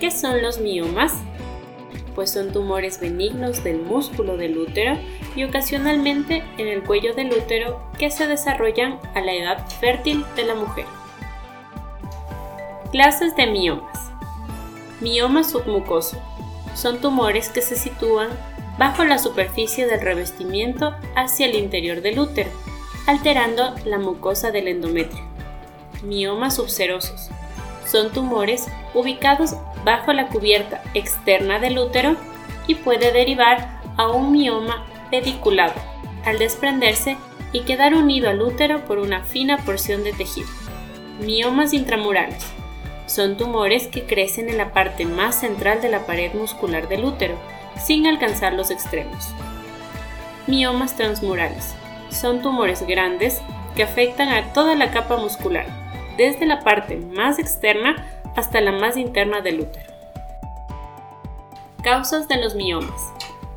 ¿Qué son los miomas? Pues son tumores benignos del músculo del útero y ocasionalmente en el cuello del útero que se desarrollan a la edad fértil de la mujer. Clases de miomas. Mioma submucoso. Son tumores que se sitúan bajo la superficie del revestimiento hacia el interior del útero, alterando la mucosa del endometrio. Miomas subserosos. Son tumores ubicados bajo la cubierta externa del útero y puede derivar a un mioma pediculado al desprenderse y quedar unido al útero por una fina porción de tejido. Miomas intramurales. Son tumores que crecen en la parte más central de la pared muscular del útero, sin alcanzar los extremos. Miomas transmurales. Son tumores grandes que afectan a toda la capa muscular, desde la parte más externa hasta la más interna del útero. Causas de los miomas.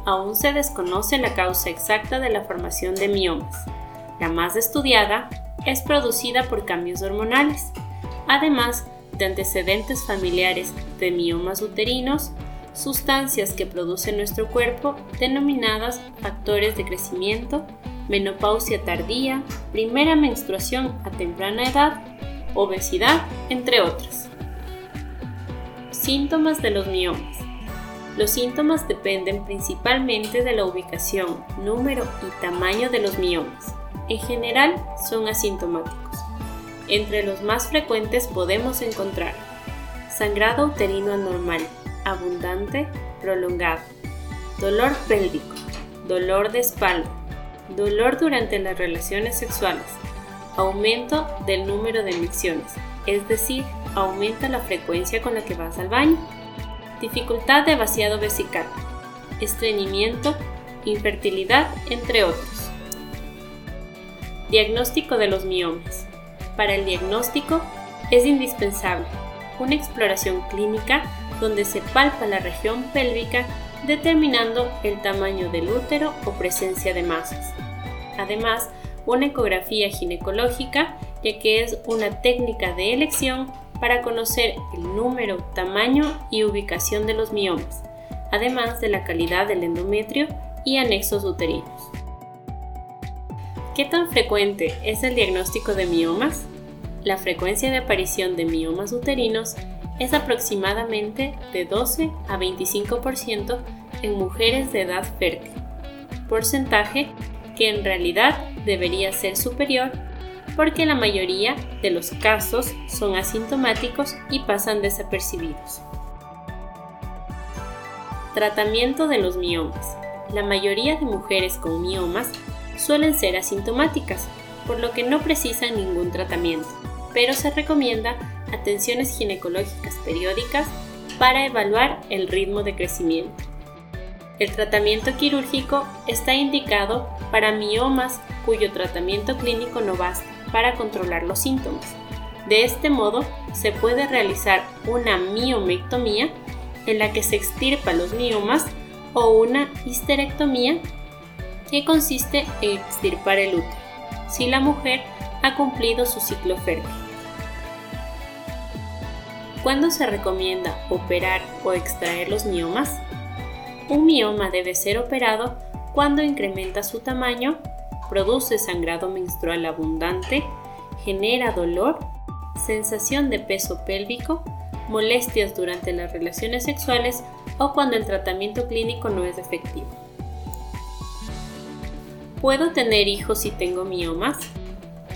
Aún se desconoce la causa exacta de la formación de miomas. La más estudiada es producida por cambios hormonales, además de antecedentes familiares de miomas uterinos, sustancias que produce nuestro cuerpo denominadas factores de crecimiento, menopausia tardía, primera menstruación a temprana edad, obesidad, entre otras. Síntomas de los miomas. Los síntomas dependen principalmente de la ubicación, número y tamaño de los miomas. En general son asintomáticos. Entre los más frecuentes podemos encontrar sangrado uterino anormal, abundante, prolongado, dolor pélvico, dolor de espalda, dolor durante las relaciones sexuales, aumento del número de emisiones, es decir, aumenta la frecuencia con la que vas al baño. Dificultad de vaciado vesical, estreñimiento, infertilidad, entre otros. Diagnóstico de los miomas. Para el diagnóstico es indispensable una exploración clínica donde se palpa la región pélvica determinando el tamaño del útero o presencia de masas. Además, una ecografía ginecológica, ya que es una técnica de elección para conocer el número, tamaño y ubicación de los miomas, además de la calidad del endometrio y anexos uterinos. ¿Qué tan frecuente es el diagnóstico de miomas? La frecuencia de aparición de miomas uterinos es aproximadamente de 12 a 25% en mujeres de edad fértil, porcentaje que en realidad debería ser superior porque la mayoría de los casos son asintomáticos y pasan desapercibidos. Tratamiento de los miomas. La mayoría de mujeres con miomas suelen ser asintomáticas, por lo que no precisan ningún tratamiento, pero se recomienda atenciones ginecológicas periódicas para evaluar el ritmo de crecimiento. El tratamiento quirúrgico está indicado para miomas cuyo tratamiento clínico no basta para controlar los síntomas. De este modo, se puede realizar una miomectomía en la que se extirpa los miomas o una histerectomía que consiste en extirpar el útero, si la mujer ha cumplido su ciclo fértil. ¿Cuándo se recomienda operar o extraer los miomas? Un mioma debe ser operado cuando incrementa su tamaño produce sangrado menstrual abundante, genera dolor, sensación de peso pélvico, molestias durante las relaciones sexuales o cuando el tratamiento clínico no es efectivo. ¿Puedo tener hijos si tengo miomas?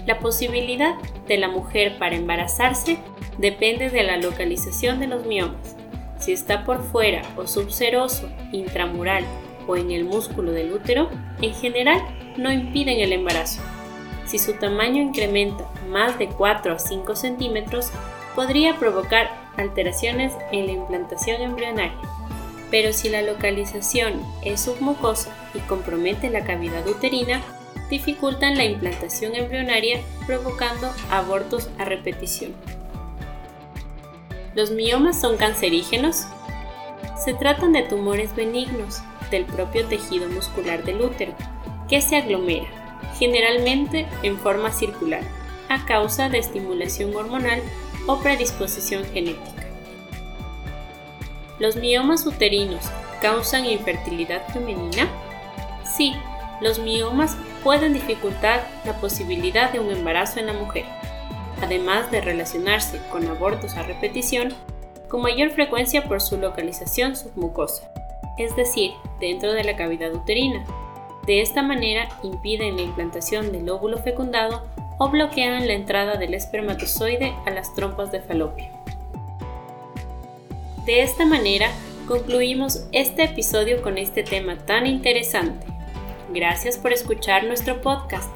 La posibilidad de la mujer para embarazarse depende de la localización de los miomas. Si está por fuera o subseroso, intramural o en el músculo del útero, en general no impiden el embarazo. Si su tamaño incrementa más de 4 a 5 centímetros, podría provocar alteraciones en la implantación embrionaria. Pero si la localización es submucosa y compromete la cavidad uterina, dificultan la implantación embrionaria provocando abortos a repetición. ¿Los miomas son cancerígenos? Se tratan de tumores benignos del propio tejido muscular del útero, que se aglomera, generalmente en forma circular, a causa de estimulación hormonal o predisposición genética. ¿Los miomas uterinos causan infertilidad femenina? Sí, los miomas pueden dificultar la posibilidad de un embarazo en la mujer, además de relacionarse con abortos a repetición con mayor frecuencia por su localización submucosa, es decir, dentro de la cavidad uterina. De esta manera impiden la implantación del óvulo fecundado o bloquean la entrada del espermatozoide a las trompas de falopio. De esta manera concluimos este episodio con este tema tan interesante. Gracias por escuchar nuestro podcast.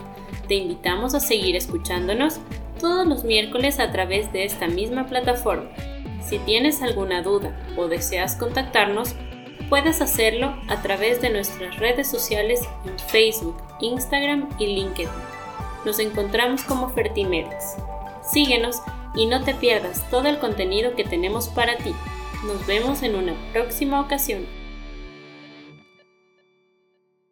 Te invitamos a seguir escuchándonos todos los miércoles a través de esta misma plataforma. Si tienes alguna duda o deseas contactarnos, puedes hacerlo a través de nuestras redes sociales en Facebook, Instagram y LinkedIn. Nos encontramos como Fertimedes. Síguenos y no te pierdas todo el contenido que tenemos para ti. Nos vemos en una próxima ocasión.